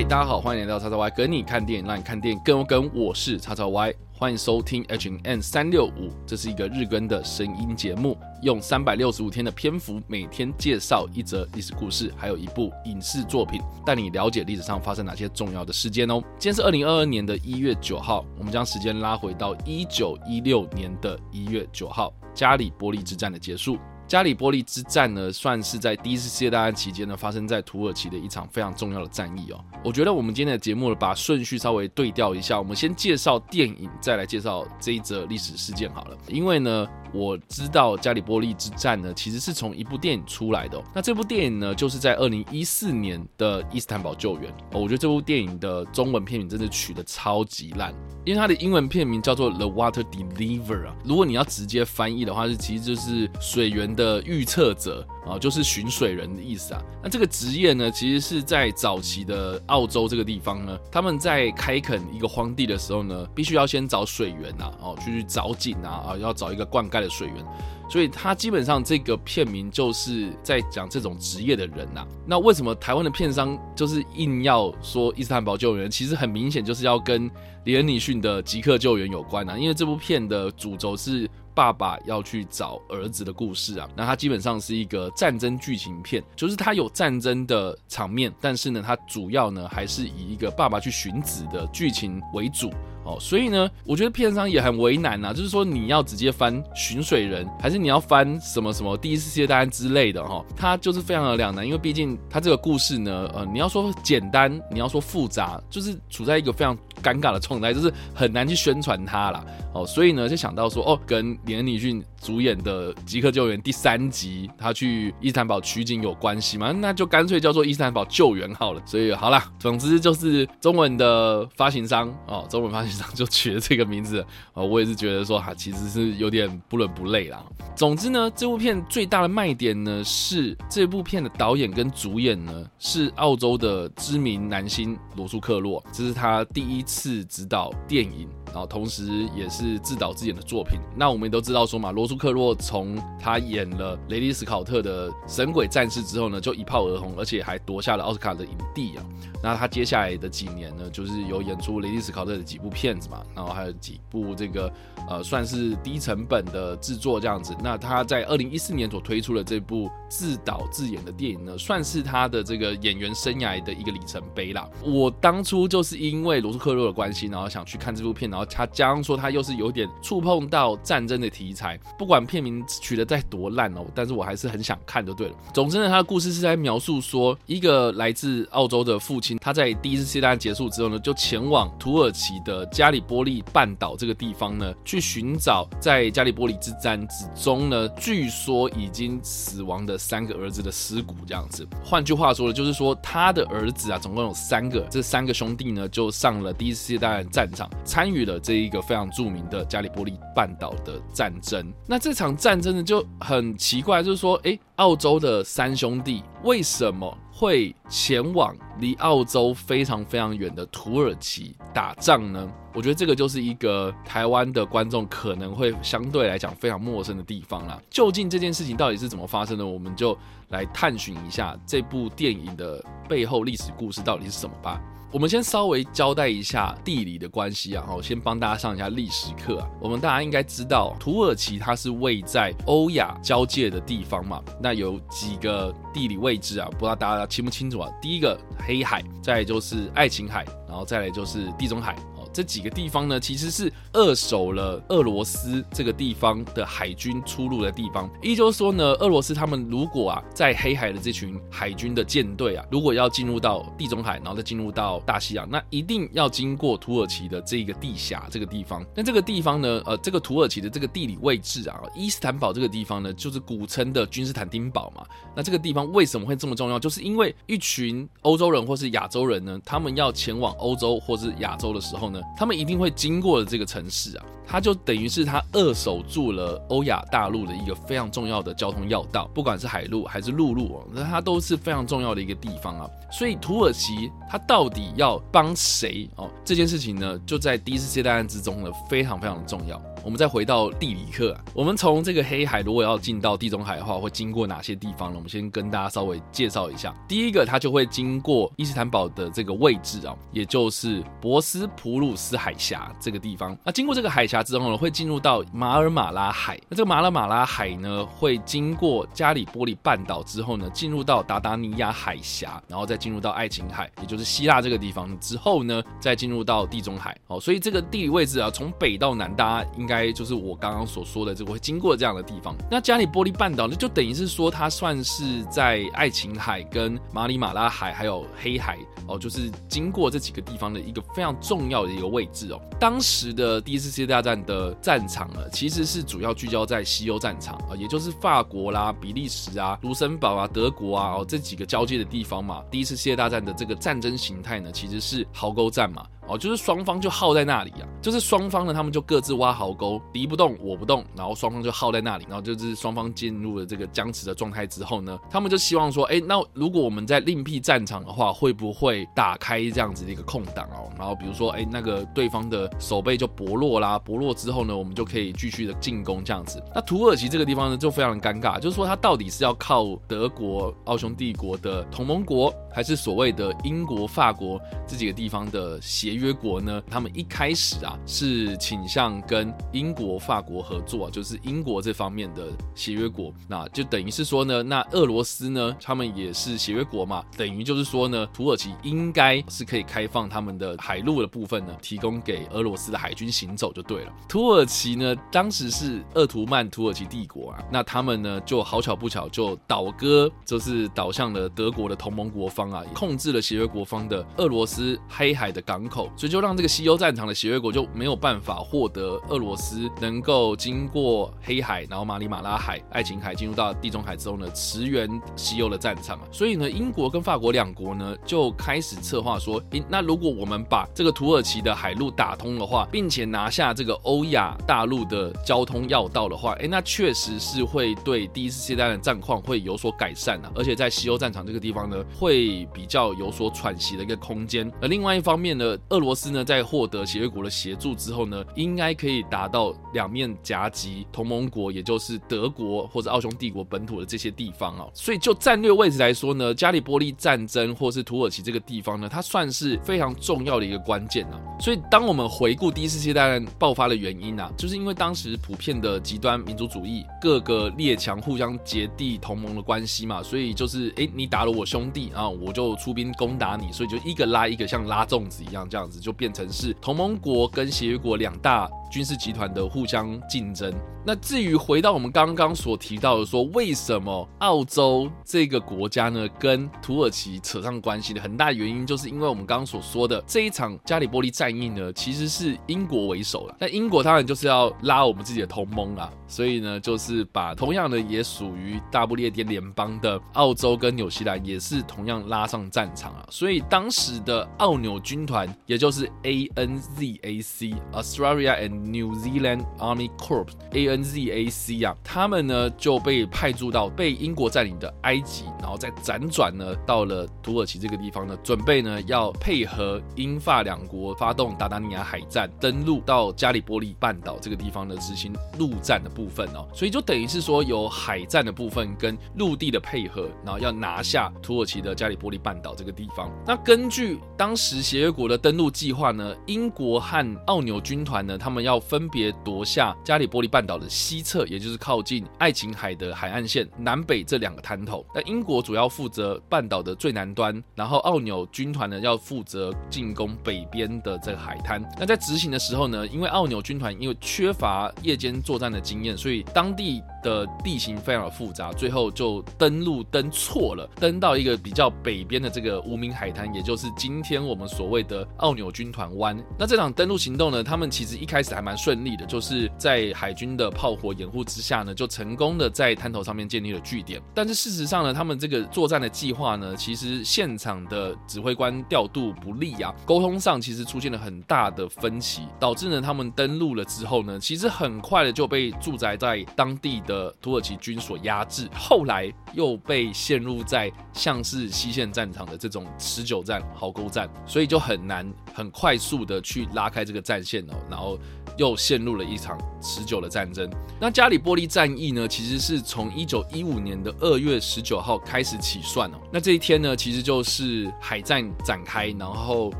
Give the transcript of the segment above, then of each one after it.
嗨，大家好，欢迎来到叉叉 Y，跟你看电影，让你看电影更有梗。我是叉叉 Y，欢迎收听 H N 三六五，这是一个日更的声音节目，用三百六十五天的篇幅，每天介绍一则历史故事，还有一部影视作品，带你了解历史上发生哪些重要的事件哦。今天是二零二二年的一月九号，我们将时间拉回到一九一六年的一月九号，加里波利之战的结束。加里波利之战呢，算是在第一次世界大战期间呢，发生在土耳其的一场非常重要的战役哦。我觉得我们今天的节目呢，把顺序稍微对调一下，我们先介绍电影，再来介绍这一则历史事件好了。因为呢，我知道加里波利之战呢，其实是从一部电影出来的。那这部电影呢，就是在二零一四年的伊斯坦堡救援。我觉得这部电影的中文片名真的取得超级烂，因为它的英文片名叫做 The Water Deliver 啊。如果你要直接翻译的话，是其实就是水源的预测者啊，就是寻水人的意思啊。那这个职业呢，其实是在早期的澳洲这个地方呢，他们在开垦一个荒地的时候呢，必须要先找水源呐，哦，去找井啊，啊，要找一个灌溉的水源。所以他基本上这个片名就是在讲这种职业的人呐。那为什么台湾的片商就是硬要说伊斯坦堡救援？其实很明显就是要跟连恩尼逊的即刻救援有关啊。因为这部片的主轴是爸爸要去找儿子的故事啊。那它基本上是一个战争剧情片，就是它有战争的场面，但是呢，它主要呢还是以一个爸爸去寻子的剧情为主。哦，所以呢，我觉得片商也很为难呐，就是说你要直接翻寻水人，还是你要翻什么什么第一次世界大战之类的哈，它就是非常的两难，因为毕竟它这个故事呢，呃，你要说简单，你要说复杂，就是处在一个非常尴尬的状态，就是很难去宣传它啦。哦，所以呢，就想到说，哦，跟连恩尼逊主演的《即刻救援》第三集，他去伊斯坦堡取景有关系吗？那就干脆叫做伊斯坦堡救援好了。所以好啦，总之就是中文的发行商哦，中文发行商就取了这个名字哦，我也是觉得说哈，其实是有点不伦不类啦。总之呢，这部片最大的卖点呢，是这部片的导演跟主演呢，是澳洲的知名男星罗素克洛，这是他第一次执导电影。然后同时也是自导自演的作品。那我们也都知道说嘛，罗素克洛从他演了雷利斯考特的《神鬼战士》之后呢，就一炮而红，而且还夺下了奥斯卡的影帝啊。那他接下来的几年呢，就是有演出雷利斯考特的几部片子嘛，然后还有几部这个呃算是低成本的制作这样子。那他在二零一四年所推出的这部自导自演的电影呢，算是他的这个演员生涯的一个里程碑啦。我当初就是因为罗素克洛的关系，然后想去看这部片，然后。他加上说，他又是有点触碰到战争的题材，不管片名取得再多烂哦，但是我还是很想看就对了。总之呢，他的故事是在描述说，一个来自澳洲的父亲，他在第一次世界大战结束之后呢，就前往土耳其的加里波利半岛这个地方呢，去寻找在加里波利之战之中呢，据说已经死亡的三个儿子的尸骨。这样子，换句话说呢，就是说他的儿子啊，总共有三个，这三个兄弟呢，就上了第一次世界大战战场，参与了。这一个非常著名的加里波利半岛的战争，那这场战争呢就很奇怪，就是说，哎，澳洲的三兄弟为什么会前往离澳洲非常非常远的土耳其打仗呢？我觉得这个就是一个台湾的观众可能会相对来讲非常陌生的地方啦。究竟这件事情到底是怎么发生的？我们就来探寻一下这部电影的背后历史故事到底是什么吧。我们先稍微交代一下地理的关系啊，我，先帮大家上一下历史课啊。我们大家应该知道，土耳其它是位在欧亚交界的地方嘛，那有几个地理位置啊，不知道大家清不清楚啊？第一个黑海，再来就是爱琴海，然后再来就是地中海。这几个地方呢，其实是扼守了俄罗斯这个地方的海军出入的地方。也就是说呢，俄罗斯他们如果啊，在黑海的这群海军的舰队啊，如果要进入到地中海，然后再进入到大西洋，那一定要经过土耳其的这个地峡这个地方。那这个地方呢，呃，这个土耳其的这个地理位置啊，伊斯坦堡这个地方呢，就是古称的君士坦丁堡嘛。那这个地方为什么会这么重要？就是因为一群欧洲人或是亚洲人呢，他们要前往欧洲或是亚洲的时候呢。他们一定会经过的这个城市啊，它就等于是它扼守住了欧亚大陆的一个非常重要的交通要道，不管是海路还是陆路哦，那它都是非常重要的一个地方啊。所以土耳其它到底要帮谁哦？这件事情呢，就在第一次世界大战之中呢，非常非常的重要。我们再回到地理课，我们从这个黑海如果要进到地中海的话，会经过哪些地方呢？我们先跟大家稍微介绍一下。第一个，它就会经过伊斯坦堡的这个位置啊，也就是博斯普鲁斯海峡这个地方。那经过这个海峡之后呢，会进入到马尔马拉海。那这个马尔马拉海呢，会经过加里波利半岛之后呢，进入到达达尼亚海峡，然后再进入到爱琴海，也就是希腊这个地方之后呢，再进入到地中海。哦，所以这个地理位置啊，从北到南，大家应该就是我刚刚所说的这个会经过这样的地方。那加里波利半岛呢，就等于是说它算是在爱琴海、跟马里马拉海还有黑海哦，就是经过这几个地方的一个非常重要的个位置哦。当时的第一次世界大战的战场呢，其实是主要聚焦在西欧战场啊，也就是法国啦、比利时啊、卢森堡啊、德国啊哦这几个交界的地方嘛。第一次世界大战的这个战争形态呢，其实是壕沟战嘛。哦，就是双方就耗在那里啊，就是双方呢，他们就各自挖壕沟，敌不动我不动，然后双方就耗在那里，然后就是双方进入了这个僵持的状态之后呢，他们就希望说，哎，那如果我们在另辟战场的话，会不会打开这样子的一个空档哦？然后比如说，哎，那个对方的守备就薄弱啦，薄弱之后呢，我们就可以继续的进攻这样子。那土耳其这个地方呢，就非常的尴尬，就是说它到底是要靠德国、奥匈帝国的同盟国，还是所谓的英国、法国这几个地方的协？约国呢，他们一开始啊是倾向跟英国、法国合作，就是英国这方面的协约国，那就等于是说呢，那俄罗斯呢，他们也是协约国嘛，等于就是说呢，土耳其应该是可以开放他们的海路的部分呢，提供给俄罗斯的海军行走就对了。土耳其呢，当时是鄂图曼土耳其帝国啊，那他们呢就好巧不巧就倒戈，就是倒向了德国的同盟国方啊，控制了协约国方的俄罗斯黑海的港口。所以就让这个西欧战场的协约国就没有办法获得俄罗斯能够经过黑海，然后马里马拉海、爱琴海进入到地中海之后呢，驰援西欧的战场啊。所以呢，英国跟法国两国呢就开始策划说，诶，那如果我们把这个土耳其的海路打通的话，并且拿下这个欧亚大陆的交通要道的话，诶，那确实是会对第一次世界大战的战况会有所改善啊。而且在西欧战场这个地方呢，会比较有所喘息的一个空间。而另外一方面呢，俄罗斯呢，在获得协约国的协助之后呢，应该可以达到两面夹击同盟国，也就是德国或者奥匈帝国本土的这些地方哦。所以就战略位置来说呢，加里波利战争或是土耳其这个地方呢，它算是非常重要的一个关键啊。所以当我们回顾第一次世界大战爆发的原因啊，就是因为当时普遍的极端民族主义，各个列强互相结缔同盟的关系嘛，所以就是哎，你打了我兄弟啊，我就出兵攻打你，所以就一个拉一个，像拉粽子一样这样子。就变成是同盟国跟协约国两大。军事集团的互相竞争。那至于回到我们刚刚所提到的，说为什么澳洲这个国家呢跟土耳其扯上关系的很大原因，就是因为我们刚刚所说的这一场加里波利战役呢，其实是英国为首了。那英国当然就是要拉我们自己的同盟啊，所以呢，就是把同样的也属于大不列颠联邦的澳洲跟纽西兰，也是同样拉上战场啊。所以当时的澳纽军团，也就是 ANZAC Australia and New Zealand Army Corps (ANZAC) 啊，他们呢就被派驻到被英国占领的埃及，然后再辗转呢到了土耳其这个地方呢，准备呢要配合英法两国发动达达尼亚海战，登陆到加里波利半岛这个地方呢执行陆战的部分哦，所以就等于是说有海战的部分跟陆地的配合，然后要拿下土耳其的加里波利半岛这个地方。那根据当时协约国的登陆计划呢，英国和奥纽军团呢，他们要要分别夺下加里波利半岛的西侧，也就是靠近爱琴海的海岸线南北这两个滩头。那英国主要负责半岛的最南端，然后奥纽军团呢要负责进攻北边的这个海滩。那在执行的时候呢，因为奥纽军团因为缺乏夜间作战的经验，所以当地的地形非常的复杂，最后就登陆登错了，登到一个比较北边的这个无名海滩，也就是今天我们所谓的奥纽军团湾。那这场登陆行动呢，他们其实一开始还。蛮顺利的，就是在海军的炮火掩护之下呢，就成功的在滩头上面建立了据点。但是事实上呢，他们这个作战的计划呢，其实现场的指挥官调度不利啊，沟通上其实出现了很大的分歧，导致呢他们登陆了之后呢，其实很快的就被驻扎在当地的土耳其军所压制，后来又被陷入在像是西线战场的这种持久战、壕沟战，所以就很难很快速的去拉开这个战线哦，然后。又陷入了一场持久的战争。那加里波利战役呢，其实是从一九一五年的二月十九号开始起算哦。那这一天呢，其实就是海战展开，然后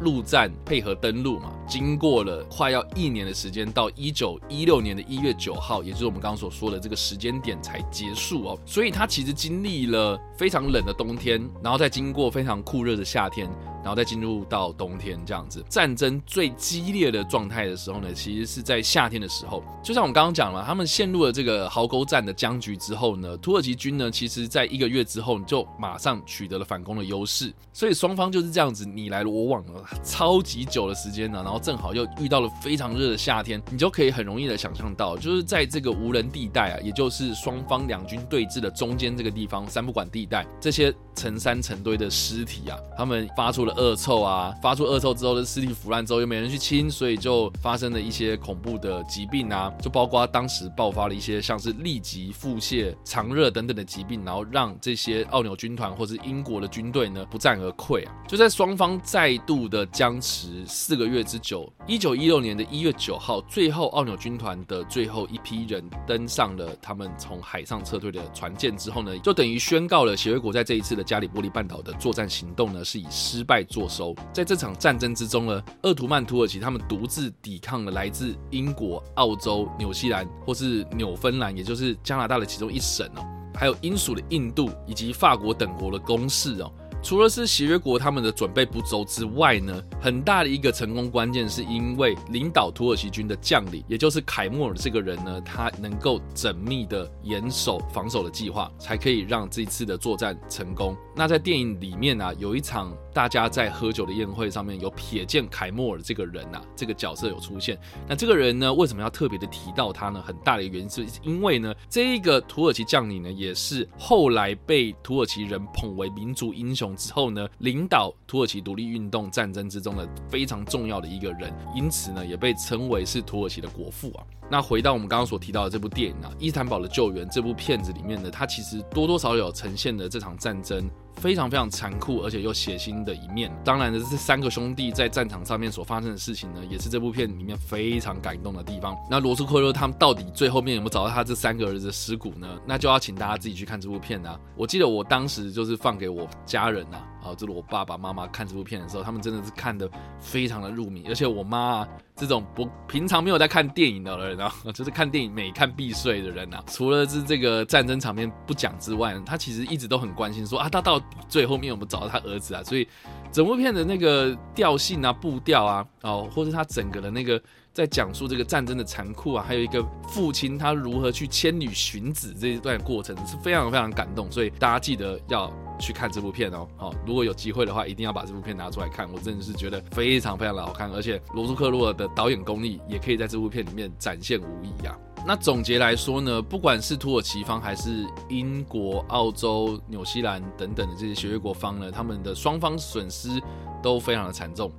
陆战配合登陆嘛。经过了快要一年的时间，到一九一六年的一月九号，也就是我们刚刚所说的这个时间点才结束哦。所以它其实经历了非常冷的冬天，然后再经过非常酷热的夏天。然后再进入到冬天这样子，战争最激烈的状态的时候呢，其实是在夏天的时候。就像我们刚刚讲了，他们陷入了这个壕沟战的僵局之后呢，土耳其军呢，其实在一个月之后就马上取得了反攻的优势。所以双方就是这样子你来我往了超级久的时间呢，然后正好又遇到了非常热的夏天，你就可以很容易的想象到，就是在这个无人地带啊，也就是双方两军对峙的中间这个地方，三不管地带，这些成山成堆的尸体啊，他们发出了。恶臭啊！发出恶臭之后的尸体腐烂之后又没人去清，所以就发生了一些恐怖的疾病啊，就包括当时爆发了一些像是痢疾、腹泻、肠热等等的疾病，然后让这些奥纽军团或是英国的军队呢不战而溃啊！就在双方再度的僵持四个月之久，一九一六年的一月九号，最后奥纽军团的最后一批人登上了他们从海上撤退的船舰之后呢，就等于宣告了协约国在这一次的加里波利半岛的作战行动呢是以失败。坐收，在这场战争之中呢，鄂图曼土耳其他们独自抵抗了来自英国、澳洲、纽西兰或是纽芬兰，也就是加拿大的其中一省哦，还有英属的印度以及法国等国的攻势哦。除了是协约国他们的准备不周之外呢，很大的一个成功关键是因为领导土耳其军的将领，也就是凯莫尔这个人呢，他能够缜密的严守防守的计划，才可以让这次的作战成功。那在电影里面啊，有一场大家在喝酒的宴会上面有瞥见凯莫尔这个人呐，这个角色有出现。那这个人呢，为什么要特别的提到他呢？很大的原因是因为呢，这一个土耳其将领呢，也是后来被土耳其人捧为民族英雄。之后呢，领导土耳其独立运动战争之中的非常重要的一个人，因此呢，也被称为是土耳其的国父啊。那回到我们刚刚所提到的这部电影啊，《伊斯坦堡的救援》这部片子里面呢，它其实多多少少呈现了这场战争。非常非常残酷，而且又血腥的一面。当然呢，这三个兄弟在战场上面所发生的事情呢，也是这部片里面非常感动的地方。那罗斯克洛他们到底最后面有没有找到他这三个儿子的尸骨呢？那就要请大家自己去看这部片啊。我记得我当时就是放给我家人啊，啊，就是我爸爸妈妈看这部片的时候，他们真的是看的非常的入迷，而且我妈。这种不平常没有在看电影的人啊，就是看电影每看必睡的人啊，除了是这个战争场面不讲之外，他其实一直都很关心说啊，他到最后面有没有找到他儿子啊？所以整部片的那个调性啊、步调啊，哦，或者他整个的那个在讲述这个战争的残酷啊，还有一个父亲他如何去千里寻子这一段过程是非常非常感动，所以大家记得要。去看这部片哦，好，如果有机会的话，一定要把这部片拿出来看。我真的是觉得非常非常的好看，而且罗素克洛的导演功力也可以在这部片里面展现无疑啊。那总结来说呢，不管是土耳其方还是英国、澳洲、纽西兰等等的这些协约国方呢，他们的双方损失都非常的惨重。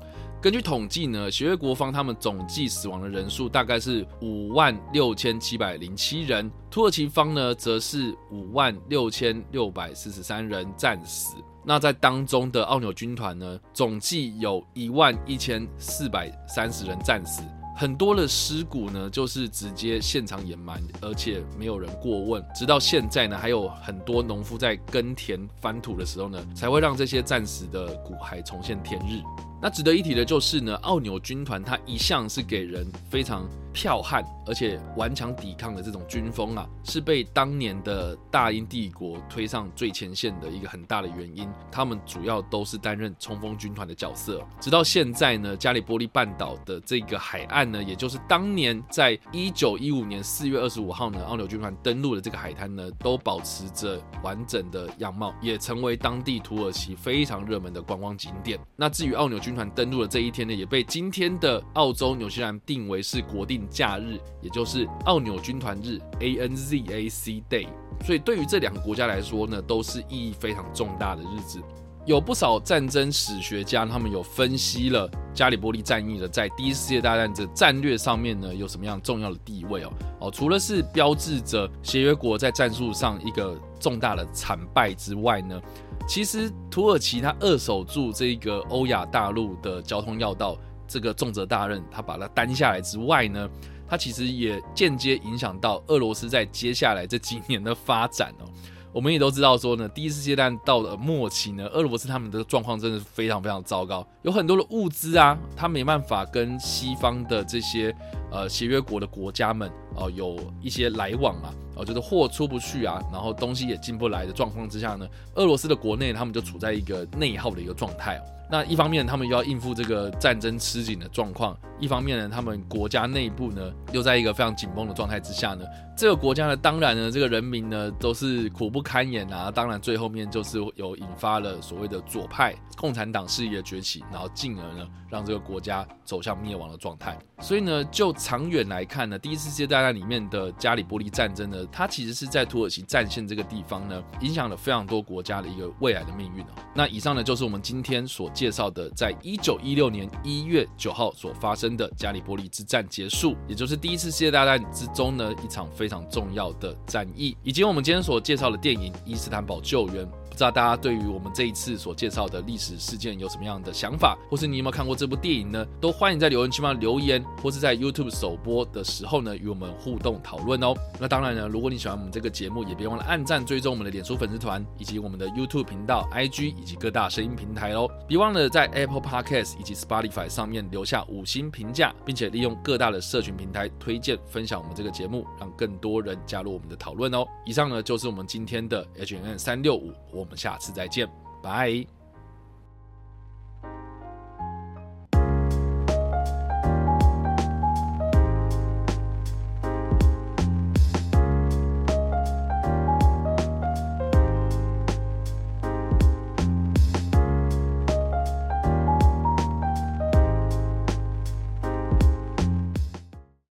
根据统计呢，协约国方他们总计死亡的人数大概是五万六千七百零七人，土耳其方呢则是五万六千六百四十三人战死。那在当中的奥纽军团呢，总计有一万一千四百三十人战死。很多的尸骨呢，就是直接现场掩埋，而且没有人过问。直到现在呢，还有很多农夫在耕田翻土的时候呢，才会让这些战死的骨骸重现天日。那值得一提的就是呢，奥纽军团它一向是给人非常。剽悍而且顽强抵抗的这种军风啊，是被当年的大英帝国推上最前线的一个很大的原因。他们主要都是担任冲锋军团的角色。直到现在呢，加里波利半岛的这个海岸呢，也就是当年在一九一五年四月二十五号呢，奥纽军团登陆的这个海滩呢，都保持着完整的样貌，也成为当地土耳其非常热门的观光景点。那至于奥纽军团登陆的这一天呢，也被今天的澳洲、纽西兰定为是国定。假日，也就是奥纽军团日 （ANZAC Day）。所以对于这两个国家来说呢，都是意义非常重大的日子。有不少战争史学家，他们有分析了加里波利战役的在第一次世界大战的战略上面呢有什么样重要的地位哦哦，除了是标志着协约国在战术上一个重大的惨败之外呢，其实土耳其他扼守住这个欧亚大陆的交通要道这个重责大任，他把它担下来之外呢，他其实也间接影响到俄罗斯在接下来这几年的发展哦。我们也都知道说呢，第一次阶段到了末期呢，俄罗斯他们的状况真的是非常非常糟糕，有很多的物资啊，他没办法跟西方的这些呃协约国的国家们哦有一些来往啊，哦就是货出不去啊，然后东西也进不来的状况之下呢，俄罗斯的国内他们就处在一个内耗的一个状态。那一方面他们又要应付这个战争吃紧的状况，一方面呢，他们国家内部呢又在一个非常紧绷的状态之下呢。这个国家呢，当然呢，这个人民呢都是苦不堪言啊。当然，最后面就是有引发了所谓的左派共产党势力的崛起，然后进而呢，让这个国家走向灭亡的状态。所以呢，就长远来看呢，第一次世界大战里面的加里波利战争呢，它其实是在土耳其战线这个地方呢，影响了非常多国家的一个未来的命运哦。那以上呢，就是我们今天所介绍的，在一九一六年一月九号所发生的加里波利之战结束，也就是第一次世界大战之中呢，一场非。常重要的战役，以及我们今天所介绍的电影《伊斯坦堡救援》。不知道大家对于我们这一次所介绍的历史事件有什么样的想法，或是你有没有看过这部电影呢？都欢迎在留言区方留言，或是在 YouTube 首播的时候呢，与我们互动讨论哦。那当然呢，如果你喜欢我们这个节目，也别忘了按赞、追踪我们的脸书粉丝团，以及我们的 YouTube 频道、IG 以及各大声音平台哦。别忘了在 Apple Podcast 以及 Spotify 上面留下五星评价，并且利用各大的社群平台推荐分享我们这个节目，让更多人加入我们的讨论哦。以上呢就是我们今天的 H N 三六五。我们下次再见，拜。